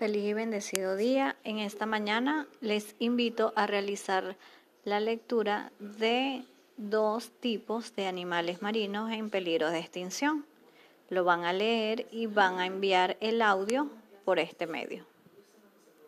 Feliz y bendecido día. En esta mañana les invito a realizar la lectura de dos tipos de animales marinos en peligro de extinción. Lo van a leer y van a enviar el audio por este medio.